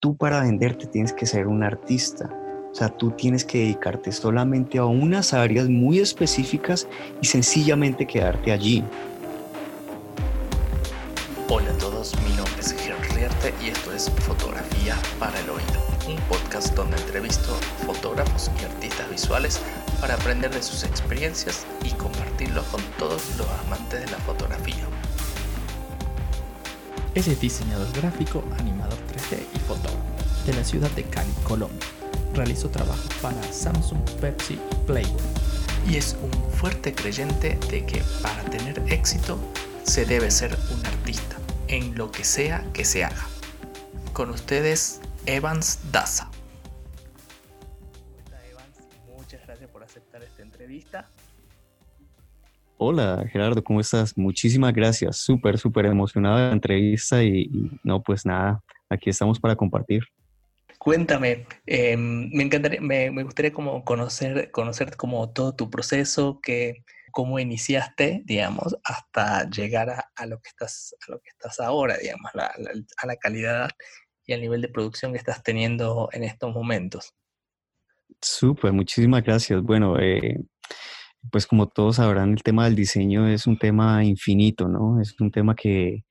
tú para venderte tienes que ser un artista. O sea, tú tienes que dedicarte solamente a unas áreas muy específicas y sencillamente quedarte allí. Hola a todos, mi nombre es Gerard Rierte y esto es Fotografía para el Oído, un podcast donde entrevisto fotógrafos y artistas visuales para aprender de sus experiencias y compartirlo con todos los amantes de la fotografía. Es diseñador gráfico, animador 3D y fotógrafo de la ciudad de Cali, Colombia. Realizó trabajos para Samsung, Pepsi y Playboy. Y es un fuerte creyente de que para tener éxito se debe ser un artista, en lo que sea que se haga. Con ustedes, Evans Daza. Hola Evans, muchas gracias por aceptar esta entrevista. Hola Gerardo, ¿cómo estás? Muchísimas gracias, súper, súper emocionado de la entrevista y, no, pues nada, aquí estamos para compartir. Cuéntame, em, me encantaría, me, gustaría como conocer, conocer como todo tu proceso, que, cómo iniciaste, digamos, hasta llegar a, lo que estás, a lo que estás ahora, digamos, a la calidad y al nivel de producción que estás teniendo en estos momentos. Súper, muchísimas gracias. Bueno, eh, pues como todos sabrán, el tema del diseño es un tema infinito, ¿no? Es un tema que,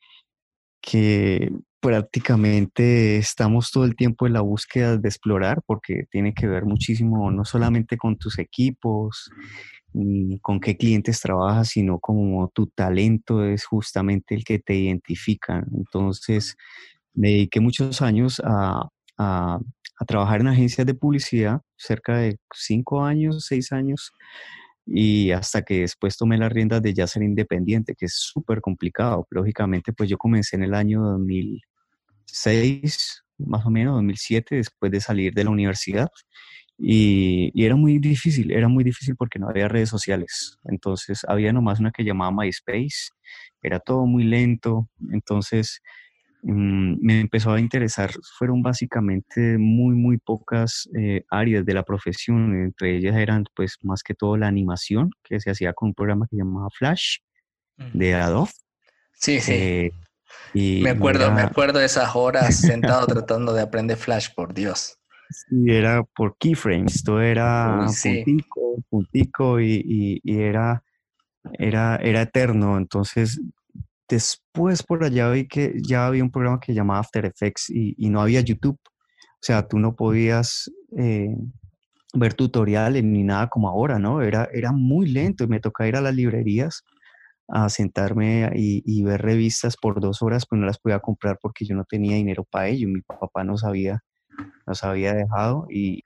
que prácticamente estamos todo el tiempo en la búsqueda de explorar porque tiene que ver muchísimo no solamente con tus equipos ni con qué clientes trabajas, sino como tu talento es justamente el que te identifica. Entonces, me dediqué muchos años a, a, a trabajar en agencias de publicidad, cerca de cinco años, seis años, y hasta que después tomé las riendas de ya ser independiente, que es súper complicado. Lógicamente, pues yo comencé en el año 2006, más o menos, 2007, después de salir de la universidad. Y, y, era muy difícil, era muy difícil porque no había redes sociales. Entonces había nomás una que llamaba MySpace, era todo muy lento. Entonces Mm, me empezó a interesar, fueron básicamente muy, muy pocas eh, áreas de la profesión, entre ellas eran pues más que todo la animación, que se hacía con un programa que llamaba Flash, de Adobe. Sí, sí. Eh, y me acuerdo, me acuerdo de esas horas sentado tratando de aprender Flash, por Dios. Sí, era por keyframes, todo era puntico, puntico y, y, era, era, era eterno. Entonces Después por allá vi que ya había un programa que llamaba After Effects y, no había YouTube. O sea, tú no podías eh, ver tutoriales ni nada como ahora, ¿no? Era, era muy lento y me tocaba ir a las librerías a sentarme y, ver revistas por dos horas, pues no las podía comprar porque yo no tenía dinero para ello. Mi papá nos había, nos había dejado y,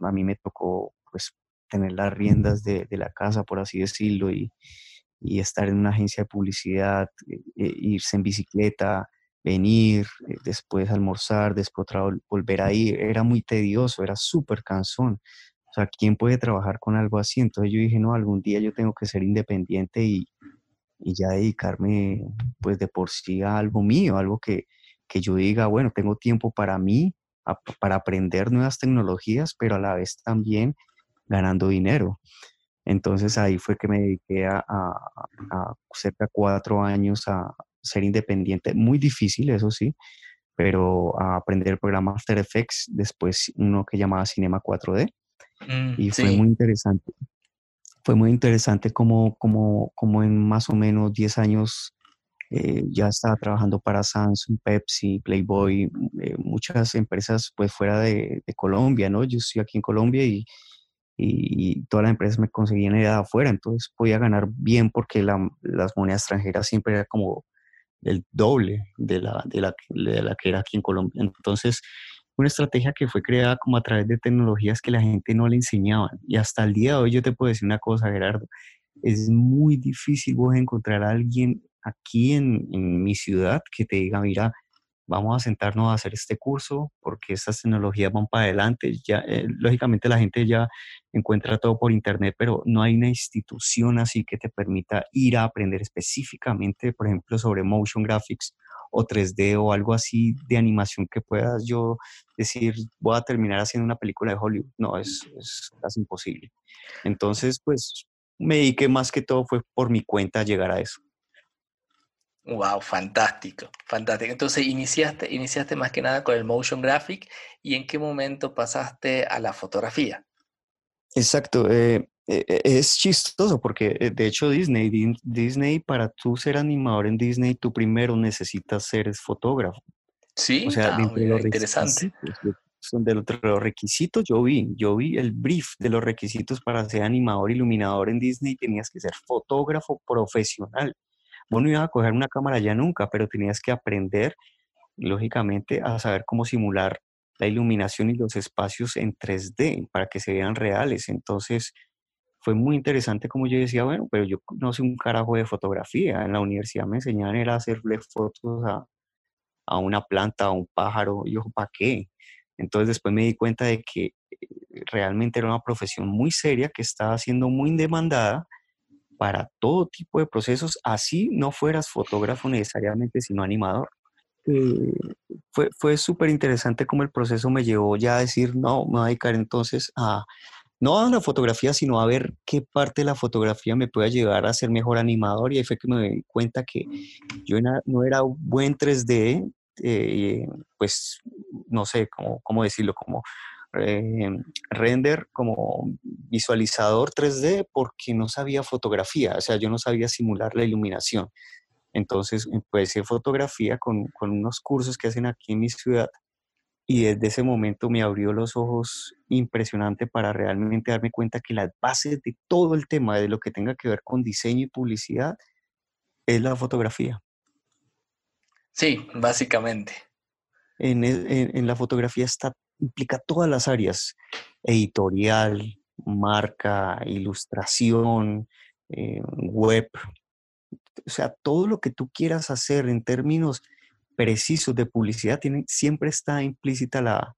a mí me tocó pues tener las riendas de, de la casa, por así decirlo, y, y estar en una agencia de publicidad, eh, eh, irse en bicicleta, venir, eh, después almorzar, después volver a ir, era muy tedioso, era súper cansón. O sea, ¿quién puede trabajar con algo así? Entonces yo dije, no, algún día yo tengo que ser independiente y, y ya dedicarme pues de por sí a algo mío, algo que, que yo diga, bueno, tengo tiempo para mí, para aprender nuevas tecnologías, pero a la vez también ganando dinero. Entonces ahí fue que me dediqué a, cerca de cuatro años a ser independiente. Muy difícil, eso sí, pero a aprender el programa After Effects, después uno que llamaba Cinema 4D. Mm, y fue muy interesante. Fue muy interesante como, como, como en más o menos 10 años eh, ya estaba trabajando para Samsung, Pepsi, Playboy, eh, muchas empresas pues fuera de, de, Colombia, ¿no? Yo estoy aquí en Colombia y, y, todas las empresas me conseguían ir afuera, entonces podía ganar bien porque las monedas extranjeras siempre era como el doble de la, de, la, de la que era aquí en Colombia. Entonces, una estrategia que fue creada como a través de tecnologías que la gente no le enseñaban. Y hasta el día de hoy yo te puedo decir una cosa, Gerardo, es muy difícil vos encontrar a alguien aquí en, en mi ciudad que te diga, mira, vamos a sentarnos a hacer este curso porque estas tecnologías van para adelante. Eh, lógicamente la gente ya encuentra todo por internet, pero no hay una institución así que te permita ir a aprender específicamente, por ejemplo, sobre motion graphics o 3D o algo así de animación que puedas yo decir, voy a terminar haciendo una película de Hollywood. No, es, es casi imposible. Entonces, pues me dediqué más que todo fue por mi cuenta llegar a eso. Wow, fantástico, fantástico. Entonces iniciaste, iniciaste más que nada con el motion graphic y en qué momento pasaste a la fotografía. Exacto, eh, eh, eh, es chistoso porque de hecho Disney, Disney para tú ser animador en Disney, tú primero necesitas ser fotógrafo. Sí, o sea, ah, de los interesante. Son de los requisitos, yo vi, yo vi el brief de los requisitos para ser animador, iluminador en Disney, tenías que ser fotógrafo profesional. Vos no ibas a coger una cámara ya nunca, pero tenías que aprender, lógicamente, a saber cómo simular la iluminación y los espacios en 3D para que se vean reales. Entonces, fue muy interesante como yo decía, bueno, pero yo no sé un carajo de fotografía. En la universidad me enseñaban era hacerle fotos a, a una planta, a un pájaro. Y yo, ¿para qué? Entonces después me di cuenta de que eh, realmente era una profesión muy seria que estaba siendo muy demandada para todo tipo de procesos, así no fueras fotógrafo necesariamente, sino animador. Eh, fue fue súper interesante como el proceso me llevó ya a decir, no, me voy a dedicar entonces a, no a la fotografía, sino a ver qué parte de la fotografía me puede llevar a ser mejor animador. Y ahí fue que me di cuenta que yo no era buen 3D, eh, pues no sé cómo, cómo decirlo, como eh, render como visualizador 3D porque no sabía fotografía, o sea, yo no sabía simular la iluminación. Entonces empecé fotografía con, con unos cursos que hacen aquí en mi ciudad y desde ese momento me abrió los ojos impresionante para realmente darme cuenta que las bases de todo el tema de lo que tenga que ver con diseño y publicidad es la fotografía. Sí, básicamente. En, en la fotografía está implica todas las áreas, editorial, marca, ilustración, eh, web, o sea, todo lo que tú quieras hacer en términos precisos de publicidad, siempre está implícita la,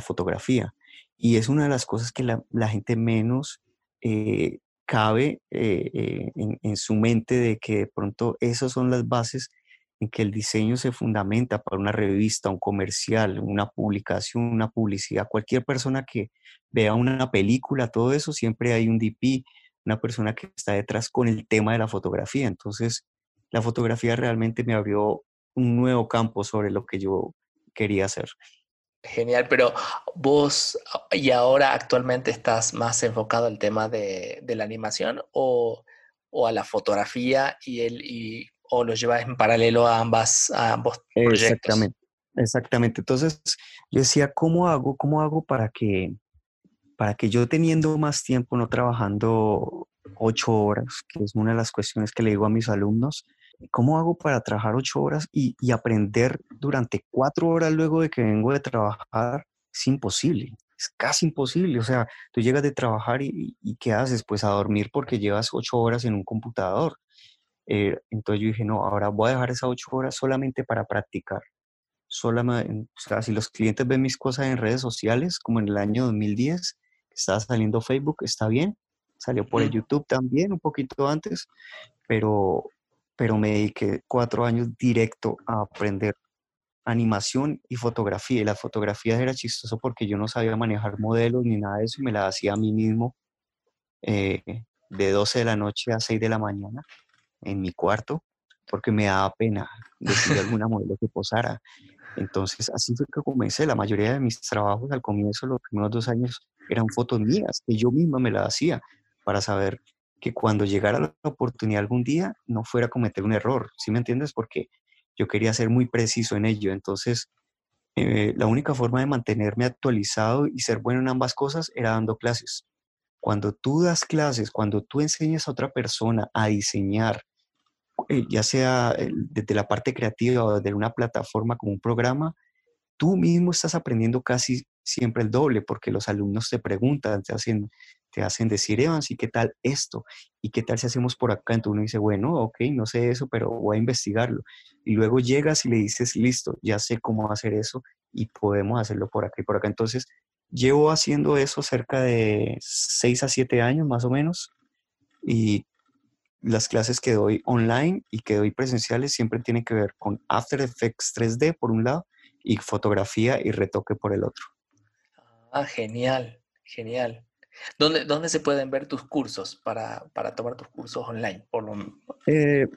fotografía. Y es una de las cosas que la, gente menos eh, cabe eh, en, en, su mente de que de pronto esas son las bases en que el diseño se fundamenta para una revista, un comercial, una publicación, una publicidad, cualquier persona que vea una película, todo eso, siempre hay un DP, una persona que está detrás con el tema de la fotografía. Entonces, la fotografía realmente me abrió un nuevo campo sobre lo que yo quería hacer. Genial, pero vos y ahora actualmente estás más enfocado al tema de, la animación o, o, a la fotografía y, el, o lo llevas en paralelo a, ambas, a ambos proyectos. Exactamente, exactamente. Entonces, yo decía, ¿cómo hago, cómo hago para que, para que yo teniendo más tiempo, no trabajando ocho horas, que es una de las cuestiones que le digo a mis alumnos, ¿cómo hago para trabajar ocho horas y, aprender durante cuatro horas luego de que vengo de trabajar? Es imposible, es casi imposible. O sea, tú llegas de trabajar y, y, ¿qué haces? Pues a dormir porque llevas ocho horas en un computador. Eh, entonces yo dije, no, ahora voy a dejar esas ocho horas solamente para practicar. Solamente, o sea, si los clientes ven mis cosas en redes sociales, como en el año 2010, que estaba saliendo Facebook, está bien. Salió por el YouTube también, un poquito antes, pero, pero me dediqué cuatro años directo a aprender animación y fotografía. Y la fotografía era chistoso porque yo no sabía manejar modelos ni nada de eso y me la hacía a mí mismo eh, de 12 de la noche a 6 de la mañana en mi cuarto porque me daba pena decir alguna modelo que posara. Entonces, así fue que comencé. La mayoría de mis trabajos al comienzo, los primeros dos años, eran fotos mías, que yo misma me las hacía para saber que cuando llegara la oportunidad algún día no fuera a cometer un error. ¿Sí me entiendes? Porque yo quería ser muy preciso en ello. Entonces, eh, la única forma de mantenerme actualizado y ser bueno en ambas cosas era dando clases. Cuando tú das clases, cuando tú enseñas a otra persona a diseñar, eh, ya sea desde la parte creativa o desde una plataforma como un programa, tú mismo estás aprendiendo casi siempre el doble porque los alumnos te preguntan, te hacen, te hacen decir, Evans, ¿y qué tal esto? ¿Y qué tal si hacemos por acá? Entonces uno dice, bueno, ok, no sé eso, pero voy a investigarlo. Y luego llegas y le dices, listo, ya sé cómo hacer eso y podemos hacerlo por acá y por acá. Entonces, llevo haciendo eso cerca de 6 a 7 años más o menos y las clases que doy online y que doy presenciales siempre tienen que ver con After Effects 3D por un lado y fotografía y retoque por el otro. Ah, genial, genial. ¿Dónde, ¿Dónde se pueden ver tus cursos para, para tomar tus cursos online? Por eh,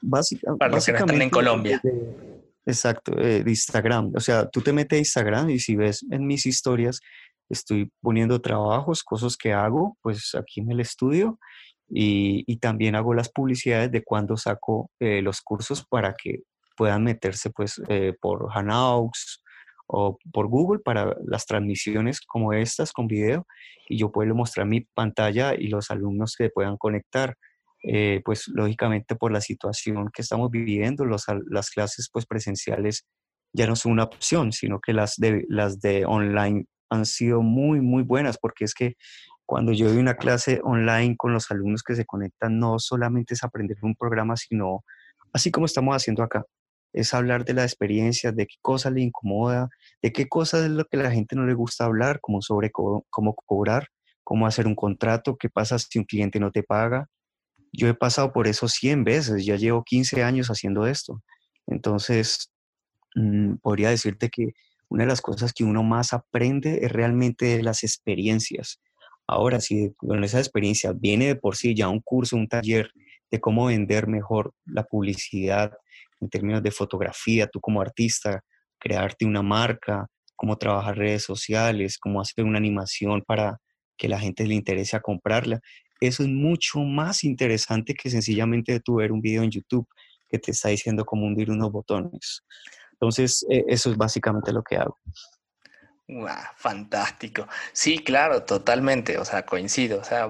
para los que están en Colombia. exacto, eh, de Instagram. O sea, tú te metes a Instagram y si ves en mis historias, estoy poniendo trabajos, cosas que hago, pues aquí en el estudio. Y, también hago las publicidades de cuando saco eh, los cursos para que puedan meterse pues por Hangouts o por Google para las transmisiones como estas con video y yo puedo mostrar mi pantalla y los alumnos se puedan conectar. Eh, pues lógicamente por la situación que estamos viviendo, las clases pues presenciales ya no son una opción, sino que las de, las de online han sido muy, muy buenas, porque es que cuando yo doy una clase online con los alumnos que se conectan, no solamente es aprender un programa, sino así como estamos haciendo acá, es hablar de la experiencia, de qué cosa le incomoda, de qué cosa es lo que la gente no le gusta hablar, como sobre cómo cobrar, cómo hacer un contrato, qué pasa si un cliente no te paga. Yo he pasado por eso 100 veces, ya llevo 15 años haciendo esto. Entonces, mm, podría decirte que una de las cosas que uno más aprende es realmente de las experiencias. Ahora, si con esa experiencia viene de por sí ya un curso, un taller de cómo vender mejor la publicidad, en términos de fotografía, tú como artista, crearte una marca, cómo trabajar redes sociales, cómo hacer una animación para que la gente le interese a comprarla. Eso es mucho más interesante que sencillamente tú ver un video en YouTube que te está diciendo cómo hundir unos botones. Entonces, e, eso es básicamente lo que hago. Fantástico. Sí, claro, totalmente. O sea, coincido. O sea,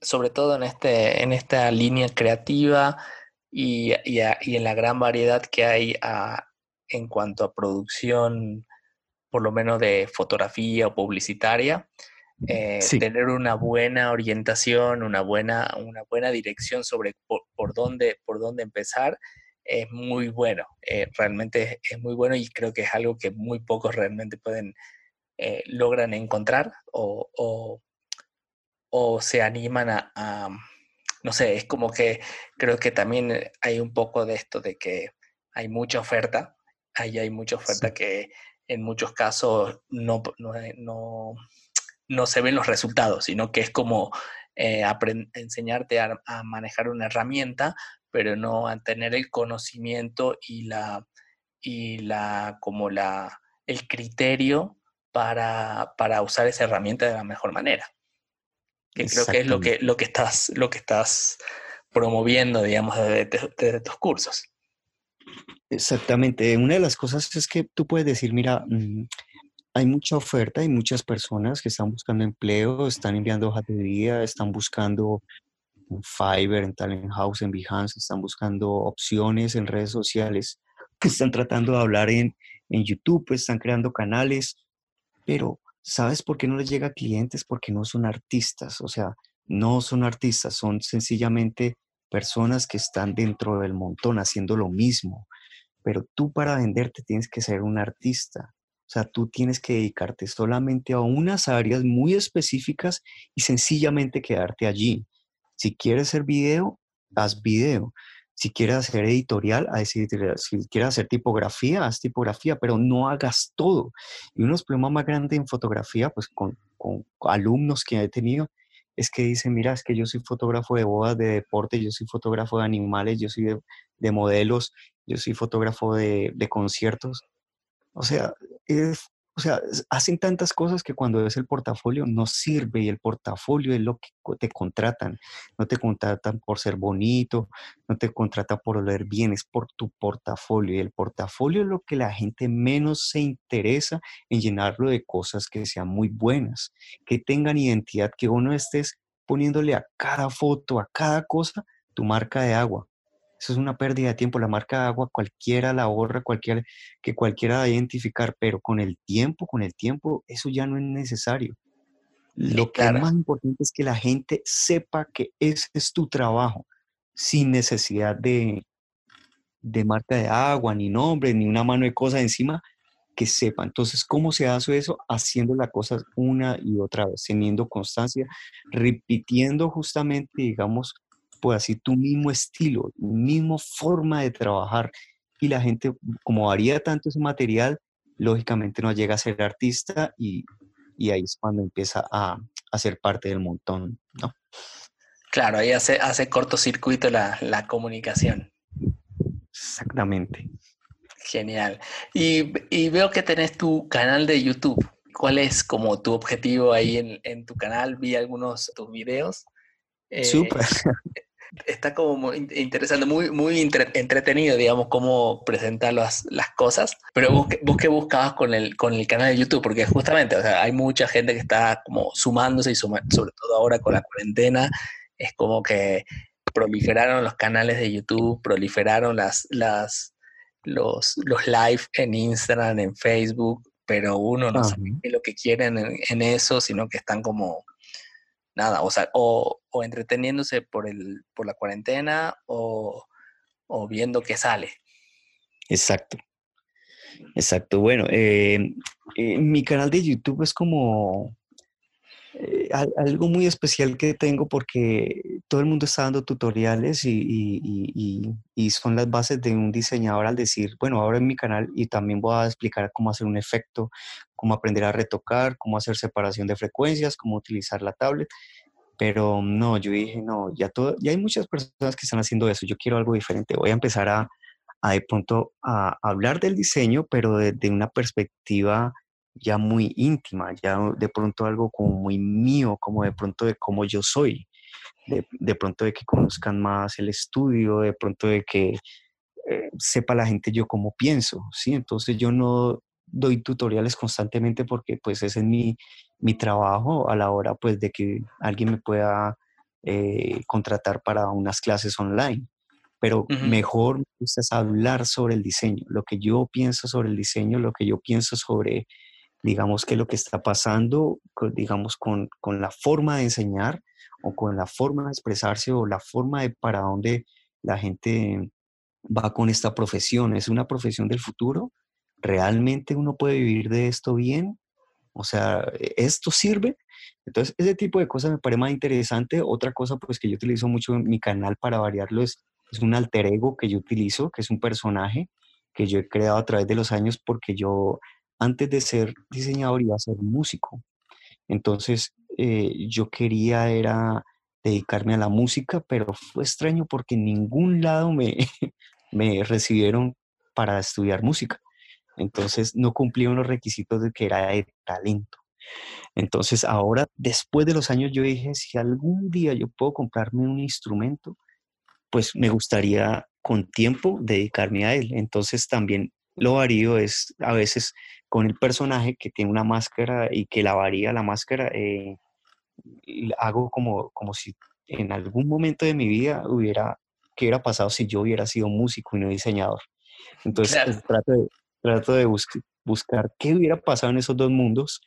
sobre todo en, este, en esta línea creativa, y, en la gran variedad que hay en cuanto a producción, por lo menos de fotografía o publicitaria, eh, tener una buena orientación, una buena, una buena dirección sobre por, dónde, por dónde empezar, es muy bueno. Eh, realmente es, muy bueno y creo que es algo que muy pocos realmente pueden, eh, logran encontrar o, o, se animan a no sé, es como que creo que también eh, hay un poco de esto de que hay mucha oferta, ahí hay mucha oferta que en muchos casos no, no, no, se ven los resultados, sino que es como eh, enseñarte a, manejar una herramienta, pero no a tener el conocimiento y la, y la, como la, el criterio para, para usar esa herramienta de la mejor manera que creo que es lo que, lo que, estás, lo que estás promoviendo, digamos, desde, tus cursos. Exactamente. Una de las cosas es que tú puedes decir, mira, mm, hay mucha oferta, hay muchas personas que están buscando empleo, están enviando hojas de vida, están buscando en Fiverr, en Talent House, en Behance, están buscando opciones en redes sociales, están tratando de hablar en, en YouTube, están creando canales, pero ¿Sabes por qué no les llega a clientes? Porque no son artistas, o sea, no son artistas, son sencillamente personas que están dentro del montón haciendo lo mismo. Pero tú para venderte tienes que ser un artista. O sea, tú tienes que dedicarte solamente a unas áreas muy específicas y sencillamente quedarte allí. Si quieres hacer video, haz video. Si quieres hacer editorial, si quieres hacer tipografía, haz tipografía, pero no hagas todo. Y uno de los problemas más grandes en fotografía, pues con, alumnos que he tenido, es que dicen, mira, es que yo soy fotógrafo de bodas, de deporte, yo soy fotógrafo de animales, yo soy de, modelos, yo soy fotógrafo de, de conciertos. O sea, es, o sea, hacen tantas cosas que cuando ves el portafolio no sirve y el portafolio es lo que te contratan. No te contratan por ser bonito, no te contratan por oler bien, es por tu portafolio. Y el portafolio es lo que la gente menos se interesa en llenarlo de cosas que sean muy buenas, que tengan identidad, que uno estés poniéndole a cada foto, a cada cosa, tu marca de agua. Eso es una pérdida de tiempo. La marca de agua cualquiera la ahorra, cualquiera, que cualquiera va a identificar, pero con el tiempo, con el tiempo, eso ya no es necesario. Lo que es más importante es que la gente sepa que ese es tu trabajo, sin necesidad de, de marca de agua, ni nombre, ni una mano de cosas encima, que sepa. Entonces, ¿cómo se hace eso? Haciendo las cosas una y otra vez, teniendo constancia, repitiendo justamente, digamos, pues así tu mismo estilo, mismo forma de trabajar. Y la gente, como varía tanto ese material, lógicamente no llega a ser artista y, ahí es cuando empieza a, hacer parte del montón, ¿no? Claro, ahí hace, hace cortocircuito la, la comunicación. Exactamente. Genial. Y, y, veo que tenés tu canal de YouTube. ¿Cuál es como tu objetivo ahí en, en tu canal? Vi algunos tus videos. Eh, Súper. Está como muy interesante, muy, muy entretenido, digamos, cómo presentar las, las cosas. Pero vos, vos qué buscabas con el, con el canal de YouTube, porque justamente, o sea, hay mucha gente que está como sumándose y sobre todo ahora con la cuarentena, es como que proliferaron los canales de YouTube, proliferaron las, las, los, los live en Instagram, en Facebook, pero uno no sabe lo que quieren en, eso, sino que están como, nada, o sea, o, entreteniéndose por, el, por la cuarentena o, o viendo qué sale. Exacto. Exacto. Bueno, eh, eh, mi canal de YouTube es como eh, algo muy especial que tengo porque todo el mundo está dando tutoriales y, son las bases de un diseñador al decir, bueno, ahora en mi canal y también voy a explicar cómo hacer un efecto, cómo aprender a retocar, cómo hacer separación de frecuencias, cómo utilizar la tablet. Pero no, yo dije, no, ya, todo, ya hay muchas personas que están haciendo eso, yo quiero algo diferente, voy a empezar a, de pronto a, hablar del diseño, pero desde una perspectiva ya muy íntima, ya de pronto algo como muy mío, como de pronto de cómo yo soy, de, pronto de que conozcan más el estudio, de pronto de que eh, sepa la gente yo cómo pienso, ¿sí? Entonces yo no doy tutoriales constantemente porque pues ese es mi, mi trabajo a la hora pues de que alguien me pueda eh, contratar para unas clases online pero mejor me gusta hablar sobre el diseño, lo que yo pienso sobre el diseño, lo que yo pienso sobre digamos que lo que está pasando, digamos, con, con, la forma de enseñar o con la forma de expresarse o la forma de para dónde la gente va con esta profesión. ¿Es una profesión del futuro? ¿Realmente uno puede vivir de esto bien? O sea, ¿esto sirve? Entonces, ese tipo de cosas me parece más interesante. Otra cosa, pues, que yo utilizo mucho en mi canal para variarlo es, es un alter ego que yo utilizo, que es un personaje que yo he creado a través de los años porque yo antes de ser diseñador iba a ser músico. Entonces eh, yo quería era dedicarme a la música, pero fue extraño porque en ningún lado me, me recibieron para estudiar música. Entonces no cumplieron los requisitos de que era de talento. Entonces ahora, después de los años, yo dije, si algún día yo puedo comprarme un instrumento, pues me gustaría con tiempo dedicarme a él. Entonces también lo varío es a veces con el personaje que tiene una máscara y que la varía la máscara, eh, hago como, como si en algún momento de mi vida hubiera, ¿qué hubiera pasado si yo hubiera sido músico y no diseñador? Entonces pues, trato de, trato de buscar qué hubiera pasado en esos dos mundos.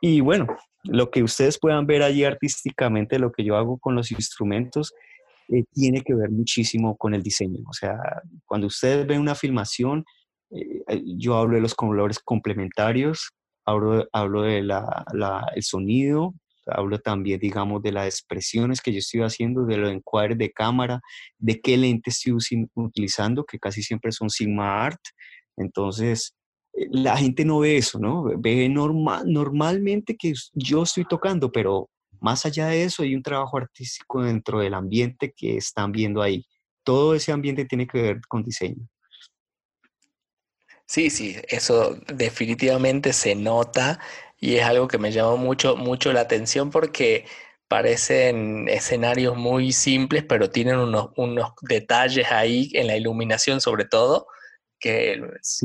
Y bueno, lo que ustedes puedan ver allí artísticamente, lo que yo hago con los instrumentos, eh, tiene que ver muchísimo con el diseño. O sea, cuando ustedes ven una filmación, eh, yo hablo de los colores complementarios, hablo, hablo de la, el sonido, hablo también, digamos, de las expresiones que yo estoy haciendo, de los encuadres de cámara, de qué lentes estoy utilizando, que casi siempre son Sigma Art. Entonces, eh, la gente no ve eso, ¿no? Ve normal, normalmente que yo estoy tocando, pero más allá de eso hay un trabajo artístico dentro del ambiente que están viendo ahí. Todo ese ambiente tiene que ver con diseño. Sí, sí, eso definitivamente se nota y es algo que me llamó mucho, mucho la atención porque parecen escenarios muy simples, pero tienen unos, unos detalles ahí en la iluminación sobre todo, que,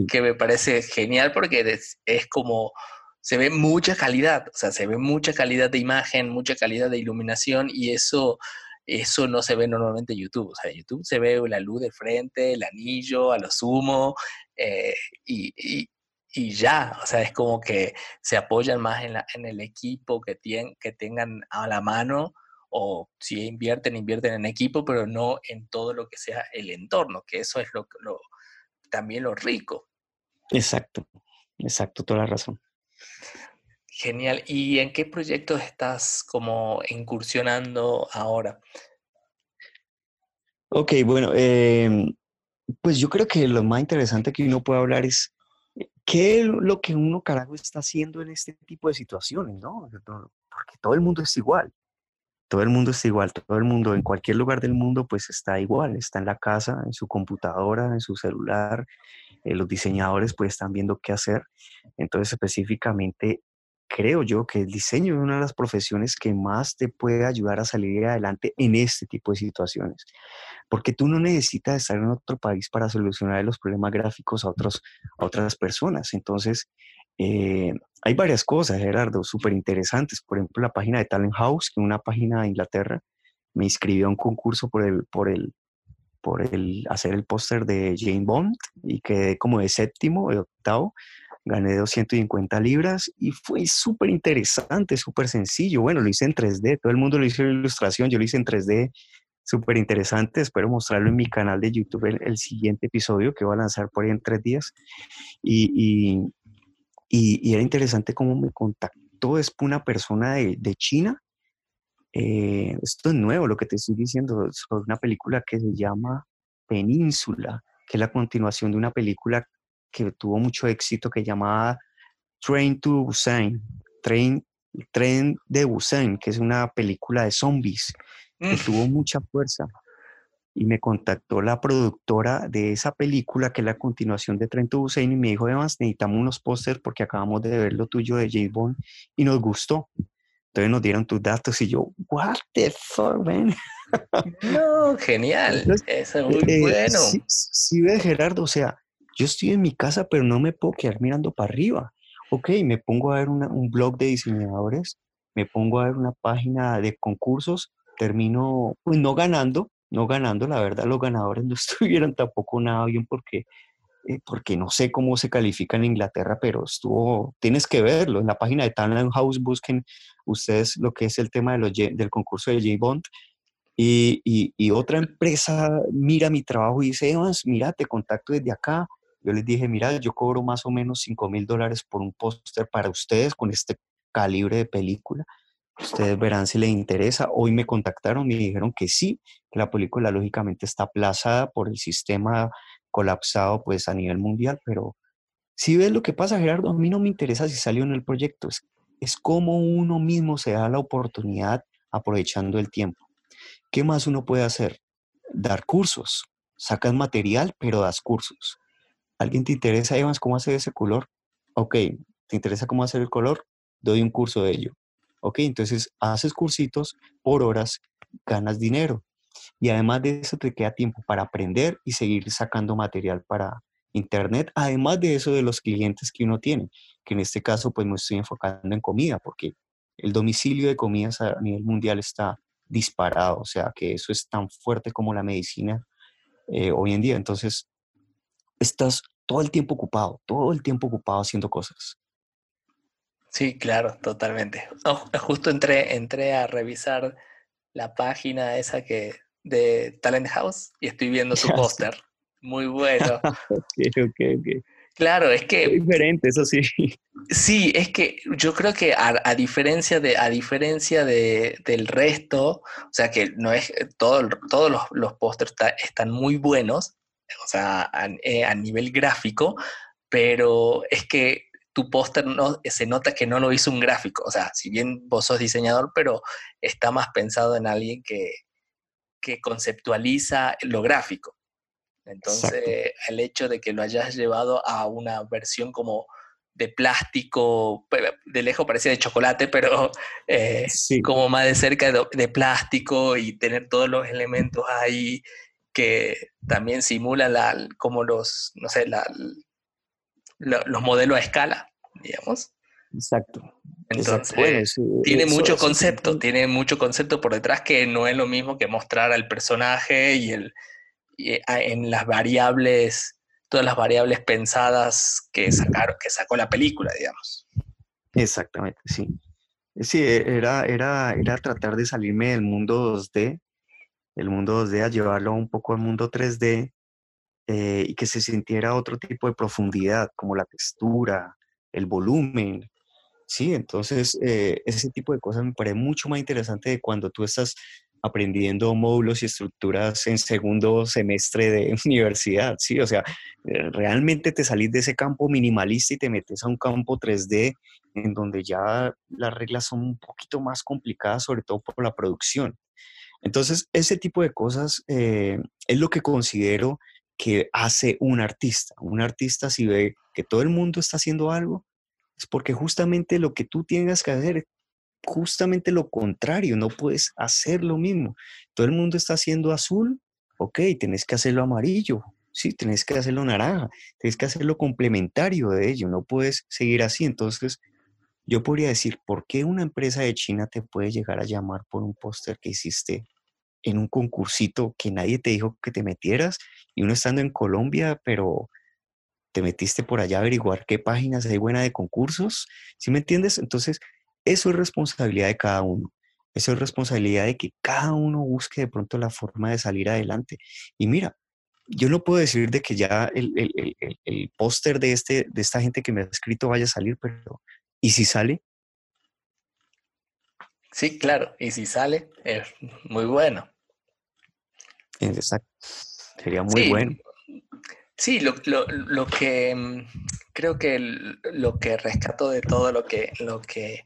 que me parece genial porque es, es, como, se ve mucha calidad, o sea, se ve mucha calidad de imagen, mucha calidad de iluminación y eso eso no se ve normalmente en YouTube. O sea, en YouTube se ve la luz de frente, el anillo, a lo sumo, eh, y, ya. O sea, es como que se apoyan más en, la, en el equipo que, tienen, que tengan a la mano, o si invierten, invierten en equipo, pero no en todo lo que sea el entorno, que eso es lo, lo también lo rico. Exacto, exacto, toda la razón. Genial. ¿Y en qué proyectos estás como incursionando ahora? Ok, bueno, em, pues yo creo que lo más interesante que uno puede hablar es ¿qué es lo que uno carajo está haciendo en este tipo de situaciones, no? Porque todo el mundo es igual. Todo el mundo está igual, todo el mundo en cualquier lugar del mundo pues está igual, está en la casa, en su computadora, en su celular, eh, los diseñadores pues están viendo qué hacer. Entonces específicamente creo yo que el diseño es una de las profesiones que más te puede ayudar a salir adelante en este tipo de situaciones. Porque tú no necesitas estar en otro país para solucionar los problemas gráficos a, otros, a otras personas. Entonces, eh, hay varias cosas, Gerardo, súper interesantes. Por ejemplo, la página de Talent House, que es una página de Inglaterra, me inscribió a un concurso por el, por el, por el hacer el póster de Jane Bond y quedé como de séptimo, de octavo gané 250 libras y fue súper interesante, súper sencillo. Bueno, lo hice en 3D, todo el mundo lo hizo en ilustración, yo lo hice en 3D, súper interesante. Espero mostrarlo en mi canal de YouTube el, siguiente episodio que voy a lanzar por ahí en tres días. Y, y, era interesante cómo me contactó después una persona de, de China. Eh, esto es nuevo, lo que te estoy diciendo, sobre una película que se llama Península, que es la continuación de una película que tuvo mucho éxito que llamaba Train to Busan, Train, Tren de Busan, que es una película de zombies que tuvo mucha fuerza. Y me contactó la productora de esa película, que es la continuación de Tren to Busan, y me dijo, además, necesitamos unos pósters porque acabamos de ver lo tuyo de J. Bond y nos gustó. Entonces nos dieron tus datos y yo, what the fuck, man. No, genial. Eso es muy eh, bueno. Sí, sí, ve, Gerardo, o sea, yo estoy en mi casa, pero no me puedo quedar mirando para arriba. Ok, me pongo a ver un blog de diseñadores, me pongo a ver una página de concursos, termino, pues no ganando, no ganando, la verdad los ganadores no estuvieron tampoco nada bien porque, eh, porque no sé cómo se califica en Inglaterra, pero estuvo, tienes que verlo, en la página de Talent House busquen ustedes lo que es el tema del concurso de J. Bond y, y, y, otra empresa mira mi trabajo y dice, Evans, mira, te contacto desde acá, yo les dije, mira, yo cobro más o menos 5 mil dólares por un póster para ustedes con este calibre de película. Ustedes verán si les interesa. Hoy me contactaron y me dijeron que sí, que la película lógicamente está aplazada por el sistema colapsado pues a nivel mundial, pero si ves lo que pasa, Gerardo, a mí no me interesa si salió en el proyecto, es, es como uno mismo se da la oportunidad aprovechando el tiempo. ¿Qué más uno puede hacer? Dar cursos. Sacas material, pero das cursos. ¿Alguien te interesa, Evans, cómo hacer ese color? Ok, ¿te interesa cómo hacer el color? Doy un curso de ello. Ok, entonces haces cursitos por horas, ganas dinero. Y además de eso te queda tiempo para aprender y seguir sacando material para internet, además de eso de los clientes que uno tiene, que en este caso pues me estoy enfocando en comida, porque el domicilio de comidas a nivel mundial está disparado, o sea que eso es tan fuerte como la medicina eh, hoy en día. Entonces, estás todo el tiempo ocupado, todo el tiempo ocupado haciendo cosas. Sí, claro, totalmente. Oh, justo entré, entré a revisar la página esa que de Talent House y estoy viendo su póster. Muy bueno. Claro, es que. Es diferente, eso sí. Sí, es que yo creo que a, diferencia de, a diferencia de, del resto, o sea que no es todo, todos los, los pósters están muy buenos, o sea, eh, a, nivel gráfico, pero es que tu póster no, se nota que no lo hizo un gráfico. O sea, si bien vos sos diseñador, pero está más pensado en alguien que, que conceptualiza lo gráfico. Entonces, el hecho de que lo hayas llevado a una versión como de plástico, de lejos parecía de chocolate, pero eh, como más de cerca de, de, plástico y tener todos los elementos ahí que también simula la, como los, no sé, la, los modelos a escala, digamos. Exacto. Entonces, tiene mucho concepto, tiene mucho concepto por detrás que no es lo mismo que mostrar al personaje y, el, eh, en las variables, todas las variables pensadas que, sacaron, que sacó la película, digamos. Exactamente, sí. Sí, e, era, era, era tratar de salirme del mundo 2D el mundo 2D, a llevarlo un poco al mundo 3D eh, y que se sintiera otro tipo de profundidad, como la textura, el volumen. Sí, entonces eh, ese tipo de cosas me parece mucho más interesante de cuando tú estás aprendiendo módulos y estructuras en segundo semestre de universidad, ¿sí? O sea, eh, realmente te salís de ese campo minimalista y te metes a un campo 3D en donde ya las reglas son un poquito más complicadas, sobre todo por la producción. Entonces, ese tipo de cosas eh, es lo que considero que hace un artista. Un artista si ve que todo el mundo está haciendo algo, es porque justamente lo que tú tengas que hacer justamente lo contrario, no puedes hacer lo mismo. Todo el mundo está haciendo azul, ok, tenés que hacerlo amarillo, sí, tenés que hacerlo naranja, tenés que hacerlo complementario de ello, no puedes seguir así. Entonces, yo podría decir, ¿por qué una empresa de China te puede llegar a llamar por un póster que hiciste en un concursito que nadie te dijo que te metieras y uno estando en Colombia, pero te metiste por allá a averiguar qué páginas hay buena de concursos? ¿Sí me entiendes? Entonces, eso es responsabilidad de cada uno. Eso es responsabilidad de que cada uno busque de pronto la forma de salir adelante. Y mira, yo no puedo decir de que ya el, el, póster de, este, de esta gente que me ha escrito vaya a salir, pero ¿y si sale? Sí, claro, y si sale, es muy bueno. Exacto, sería muy bueno. Sí, lo, lo, que mm, creo que lo que rescato de todo lo que, lo que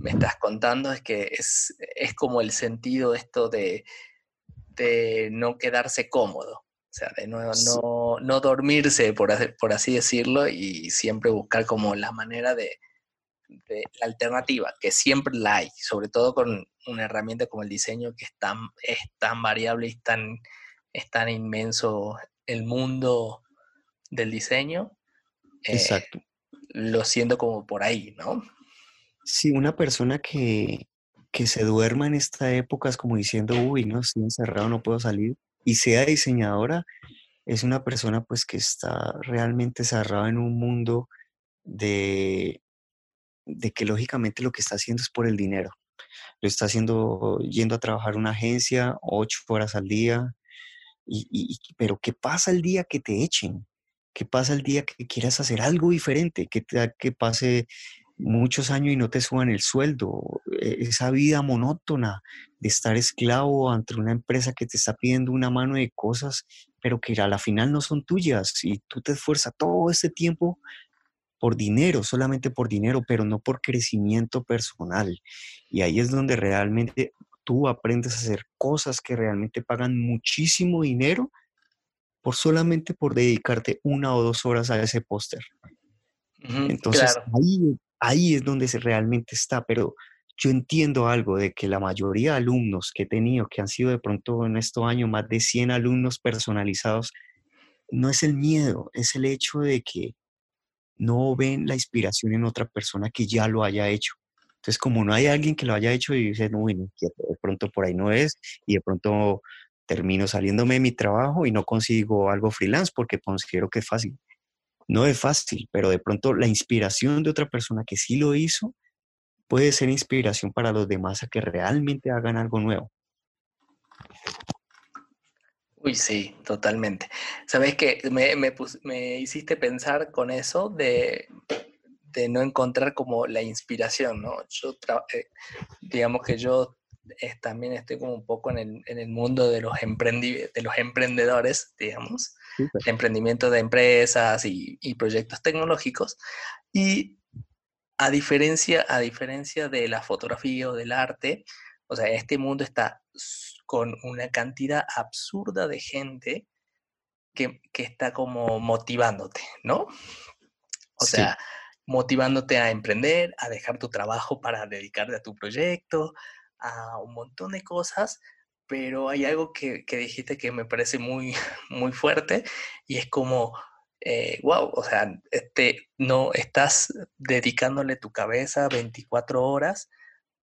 me estás contando es que es, es como el sentido esto de, de, no quedarse cómodo, o sea, de no, no, no dormirse, por, por, así decirlo, y siempre buscar como la manera de, de, la alternativa, que siempre la hay, sobre todo con una herramienta como el diseño que es tan, es tan variable y tan, es tan inmenso el mundo del diseño. Eh, Exacto. lo siento como por ahí, ¿no? Si una persona que, se duerma en esta época es como diciendo, uy, no, estoy encerrado, no puedo salir, y sea diseñadora, es una persona pues que está realmente cerrada en un mundo de, de que lógicamente lo que está haciendo es por el dinero. Lo está haciendo yendo a trabajar una agencia ocho horas al día, y, pero ¿qué pasa el día que te echen? ¿Qué pasa el día que quieras hacer algo diferente? ¿Qué, que pase muchos años y no te suban el sueldo, e, esa vida monótona de estar esclavo ante una empresa que te está pidiendo una mano de cosas, pero que a la final no son tuyas y tú te esfuerzas todo este tiempo por dinero, solamente por dinero, pero no por crecimiento personal. Y ahí es donde realmente tú aprendes a hacer cosas que realmente pagan muchísimo dinero por solamente por dedicarte una o dos horas a ese póster. Entonces ahí ahí es donde se realmente está, pero yo entiendo algo de que la mayoría de alumnos que he tenido, que han sido de pronto en estos años más de 100 alumnos personalizados, no es el miedo, es el hecho de que no ven la inspiración en otra persona que ya lo haya hecho. Entonces, como no hay alguien que lo haya hecho y dice, no, bueno, de pronto por ahí no es, y de pronto termino saliéndome de mi trabajo y no consigo algo freelance porque considero que es fácil. No es fácil, pero de pronto la inspiración de otra persona que sí lo hizo puede ser inspiración para los demás a que realmente hagan algo nuevo. Uy, sí, totalmente. Sabes que me, hiciste pensar con eso de, no encontrar como la inspiración, ¿no? Yo, eh, digamos que yo también estoy como un poco en el, mundo de los, de los emprendedores, digamos, emprendimiento de empresas y, proyectos tecnológicos. Y a diferencia, a diferencia de la fotografía o del arte, o sea, este mundo está con una cantidad absurda de gente que, está como motivándote, ¿no? O sea, motivándote a emprender, a dejar tu trabajo para dedicarte a tu proyecto, a un montón de cosas, pero hay algo que, dijiste que me parece muy, muy fuerte y es como, wow, eh, o sea, este, no estás dedicándole tu cabeza 24 horas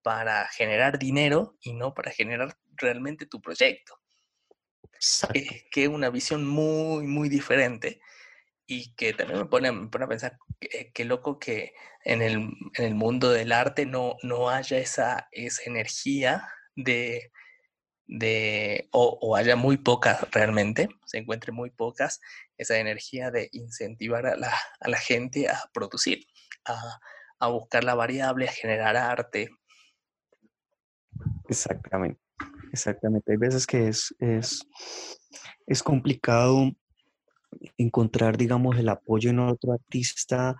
para generar dinero y no para generar realmente tu proyecto. Que es una visión muy, muy diferente y que también me pone, a pensar qué loco que en el, mundo del arte no, no haya esa, esa energía de, de o, haya muy pocas realmente, se encuentre muy pocas, esa energía de incentivar a la, a la gente a producir, a, a, buscar la variable, a generar arte. Exactamente. exactamente. Hay veces que es, es, es complicado encontrar, digamos, el apoyo en otro artista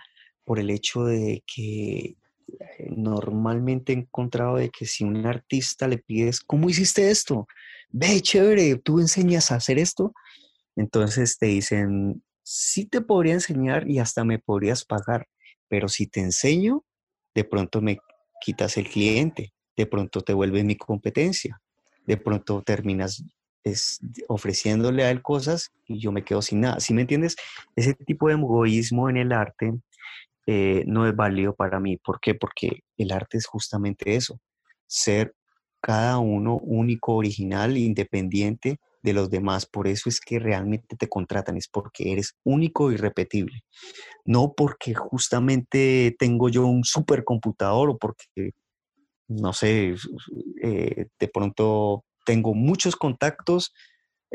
por el hecho de que eh, normalmente he encontrado de que si un artista le pides, ¿cómo hiciste esto? Ve, chévere, tú enseñas a hacer esto. Entonces te dicen, sí te podría enseñar y hasta me podrías pagar, pero si te enseño, de pronto me quitas el cliente, de pronto te vuelve mi competencia, de pronto terminas es, ofreciéndole a él cosas y yo me quedo sin nada. ¿Sí me entiendes? Ese tipo de egoísmo en el arte eh, no es válido para mí. ¿Por qué? Porque el arte es justamente eso, ser cada uno único, original, independiente de los demás. Por eso es que realmente te contratan, es porque eres único y repetible. No porque justamente tengo yo un supercomputador o porque, no sé, eh, de pronto tengo muchos contactos.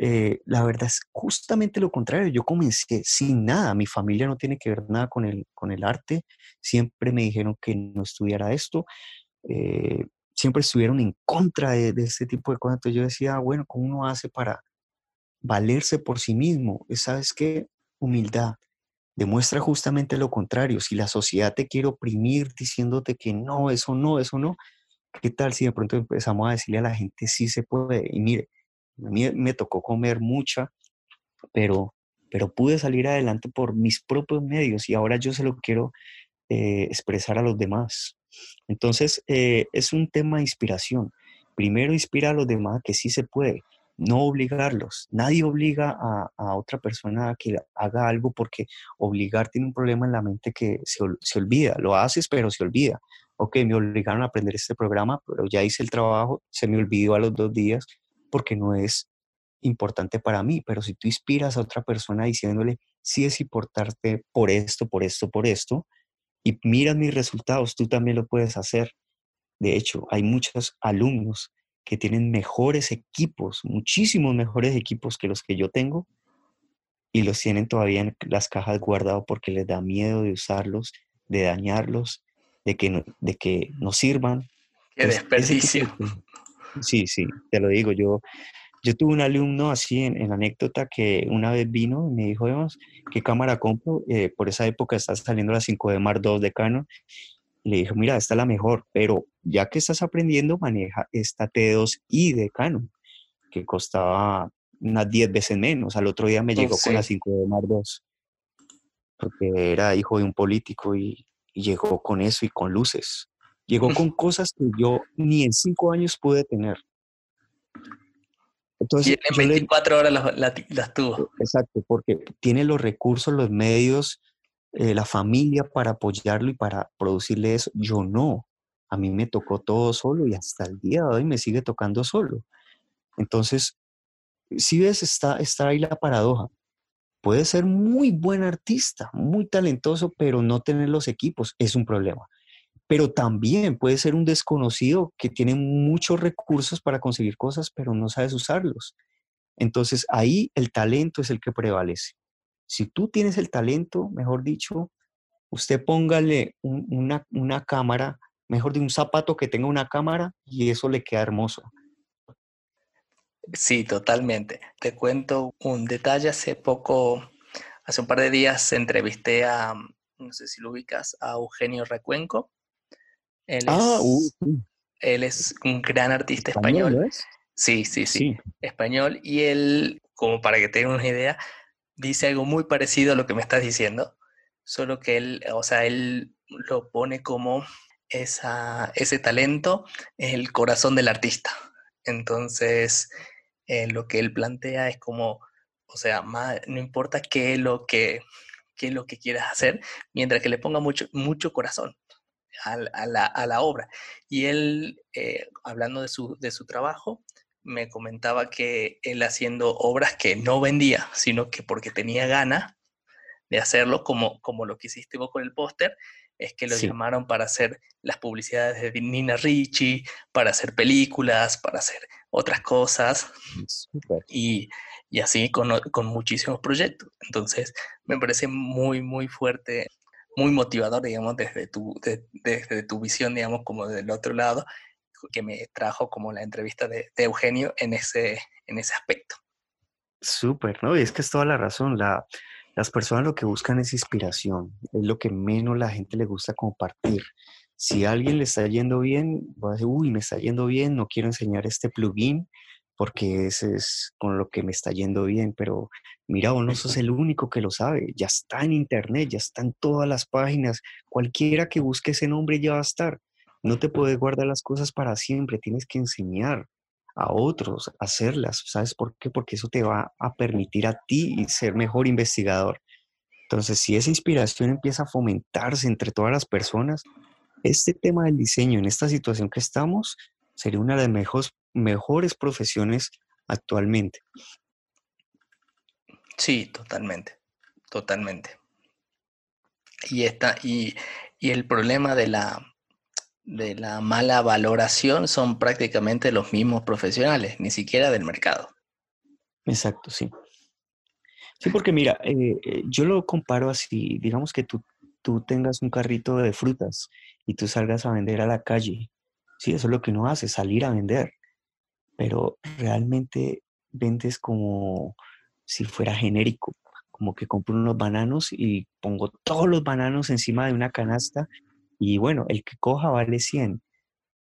Eh, la verdad es justamente lo contrario. Yo comencé sin nada. Mi familia no tiene que ver nada con el, con el arte. Siempre me dijeron que no estudiara esto. Eh, siempre estuvieron en contra de, este tipo de cosas. Entonces yo decía, bueno, ¿cómo uno hace para valerse por sí mismo? ¿Sabes qué? Humildad. Demuestra justamente lo contrario. Si la sociedad te quiere oprimir diciéndote que no, eso no, eso no, ¿qué tal si de pronto empezamos a decirle a la gente sí se puede? Y mire, a mí me tocó comer mucha, pero, pero pude salir adelante por mis propios medios y ahora yo se lo quiero eh, expresar a los demás. Entonces, eh, es un tema de inspiración. Primero inspira a los demás que sí se puede, no obligarlos. Nadie obliga a, otra persona a que haga algo porque obligar tiene un problema en la mente que se, se, olvida. Lo haces, pero se olvida. Ok, me obligaron a aprender este programa, pero ya hice el trabajo, se me olvidó a los dos días porque no es importante para mí. Pero si tú inspiras a otra persona diciéndole, sí es importante por esto, por esto, por esto, y mira mis resultados, tú también lo puedes hacer. De hecho, hay muchos alumnos que tienen mejores equipos, muchísimos mejores equipos que los que yo tengo, y los tienen todavía en las cajas guardados porque les da miedo de usarlos, de dañarlos, de que no, de que no sirvan. Qué desperdicio. Sí, sí, te lo digo. Yo, yo tuve un alumno así en, anécdota que una vez vino y me dijo, vemos, ¿qué cámara compro? Eh, por esa época está saliendo la 5D Mark II de Canon. Y le dije, mira, esta es la mejor, pero ya que estás aprendiendo, maneja esta T2i de Canon, que costaba unas 10 veces menos. Al otro día me llegó con la 5D Mark II, porque era hijo de un político y, y llegó con eso y con luces. Llegó con cosas que yo ni en cinco años pude tener. Entonces, y en 24 horas las, tuvo. Exacto, porque tiene los recursos, los medios, eh, la familia para apoyarlo y para producirle eso. Yo no. A mí me tocó todo solo y hasta el día de hoy me sigue tocando solo. Entonces, si ves, está, está ahí la paradoja. Puede ser muy buen artista, muy talentoso, pero no tener los equipos es un problema pero también puede ser un desconocido que tiene muchos recursos para conseguir cosas, pero no sabes usarlos. Entonces ahí el talento es el que prevalece. Si tú tienes el talento, mejor dicho, usted póngale una, una cámara, mejor de un zapato que tenga una cámara y eso le queda hermoso. Sí, totalmente. Te cuento un detalle. Hace poco, hace un par de días, entrevisté a, no sé si lo ubicas, a Eugenio Recuenco. Él ah, uh, él es un gran artista español. Sí, sí, sí, español. Y él, como para que tengan una idea, dice algo muy parecido a lo que me estás diciendo, solo que él, o sea, él lo pone como esa, ese talento es el corazón del artista. Entonces, eh, lo que él plantea es como, o sea, no importa qué es lo que, qué es lo que quieras hacer, mientras que le ponga mucho, mucho corazón a, la, obra. Y él, eh, hablando de su, de su trabajo, me comentaba que él haciendo obras que no vendía, sino que porque tenía ganas de hacerlo, como, como lo que hiciste vos con el póster, es que lo llamaron para hacer las publicidades de Nina Ricci, para hacer películas, para hacer otras cosas, y, y, así con, con, muchísimos proyectos. Entonces, me parece muy, muy fuerte muy motivador, digamos, desde tu, desde tu visión, digamos, como del otro lado, que me trajo como la entrevista de, Eugenio en ese, en ese aspecto. Súper, ¿no? Y es que es toda la razón. La, las personas lo que buscan es inspiración, es lo que menos la gente le gusta compartir. Si a alguien le está yendo bien, va a decir, uy, me está yendo bien, no quiero enseñar este plugin porque ese es con lo que me está yendo bien, pero mira, vos no sos el único que lo sabe, ya está en internet, ya está en todas las páginas, cualquiera que busque ese nombre ya va a estar. No te puedes guardar las cosas para siempre, tienes que enseñar a otros a hacerlas. ¿Sabes por qué? Porque eso te va a permitir a ti ser mejor investigador. Entonces, si esa inspiración empieza a fomentarse entre todas las personas, este tema del diseño en esta situación que estamos sería una de las mejores, mejores profesiones actualmente. Sí, totalmente, totalmente. Y, esta, y, y el problema de la, de la mala valoración son prácticamente los mismos profesionales, ni siquiera del mercado. Exacto, sí. Sí, porque mira, eh, eh, yo lo comparo así, digamos que tú, tú tengas un carrito de frutas y tú salgas a vender a la calle. Sí, eso es lo que uno hace, salir a vender. Pero realmente vendes como si fuera genérico, como que compro unos bananos y pongo todos los bananos encima de una canasta y bueno, el que coja vale 100.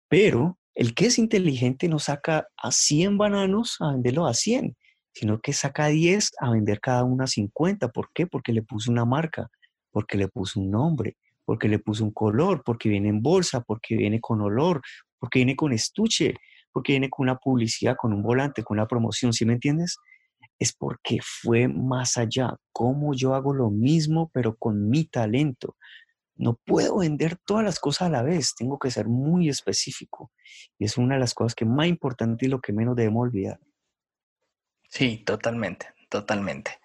Pero el que es inteligente no saca a 100 bananos a venderlo a 100, sino que saca 10 a vender cada uno a 50. ¿Por qué? Porque le puso una marca, porque le puso un nombre, porque le puso un color, porque viene en bolsa, porque viene con olor, porque viene con estuche, porque viene con una publicidad, con un volante, con una promoción, ¿sí me entiendes? Es porque fue más allá. ¿Cómo yo hago lo mismo, pero con mi talento? No puedo vender todas las cosas a la vez, tengo que ser muy específico. Y es una de las cosas que más importante y lo que menos debemos olvidar. Sí, totalmente, totalmente.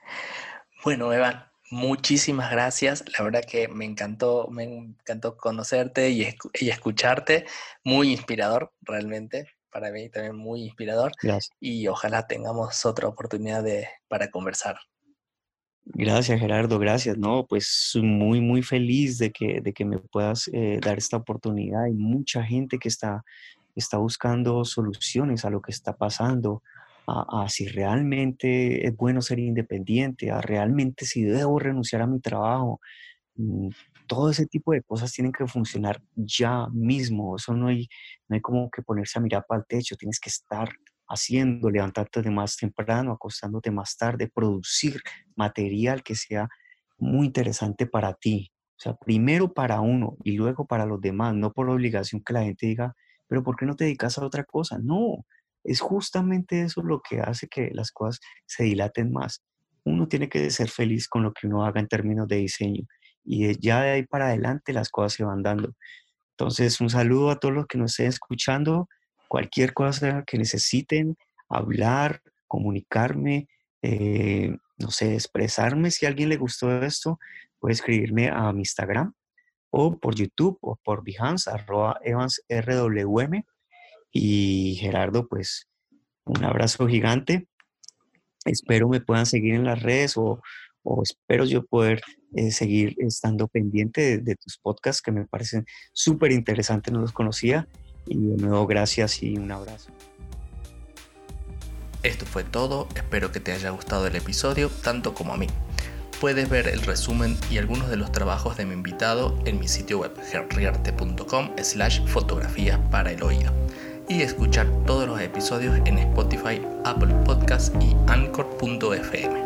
Bueno, Evan, Muchísimas gracias. La verdad que me encantó, me encantó conocerte y, escucharte. Muy inspirador, realmente. Para mí también muy inspirador. Gracias. Y ojalá tengamos otra oportunidad de, para conversar. Gracias, Gerardo. Gracias. No, pues muy, muy feliz de que, de que me puedas eh, dar esta oportunidad. Hay mucha gente que está, está buscando soluciones a lo que está pasando a, si realmente es bueno ser independiente, a realmente si debo renunciar a mi trabajo. Mm, todo ese tipo de cosas tienen que funcionar ya mismo. Eso no hay, no hay como que ponerse a mirar para el techo. Tienes que estar haciendo, levantarte de más temprano, acostándote más tarde, producir material que sea muy interesante para ti. O sea, primero para uno y luego para los demás, no por obligación que la gente diga, pero ¿por qué no te dedicas a otra cosa? No, es justamente eso lo que hace que las cosas se dilaten más. Uno tiene que ser feliz con lo que uno haga en términos de diseño y ya de ahí para adelante las cosas se van dando. Entonces, un saludo a todos los que nos estén escuchando. Cualquier cosa que necesiten, hablar, comunicarme, eh, no sé, expresarme. Si a alguien le gustó esto, puede escribirme a mi Instagram o por YouTube o por Behance, arroba evansrwm. Y Gerardo, pues un abrazo gigante. Espero me puedan seguir en las redes o, espero yo poder eh, seguir estando pendiente de, tus podcasts que me parecen súper interesantes, no los conocía. Y de nuevo, gracias y un abrazo. Esto fue todo, espero que te haya gustado el episodio tanto como a mí. Puedes ver el resumen y algunos de los trabajos de mi invitado en mi sitio web henriarte.com slash fotografía para el oído y escuchar todos los episodios en Spotify, Apple Podcasts y Anchor.fm.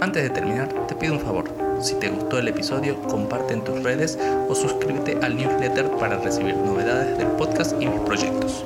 Antes de terminar, te pido un favor. Si te gustó el episodio, comparte en tus redes o suscríbete al newsletter para recibir novedades del podcast y mis proyectos.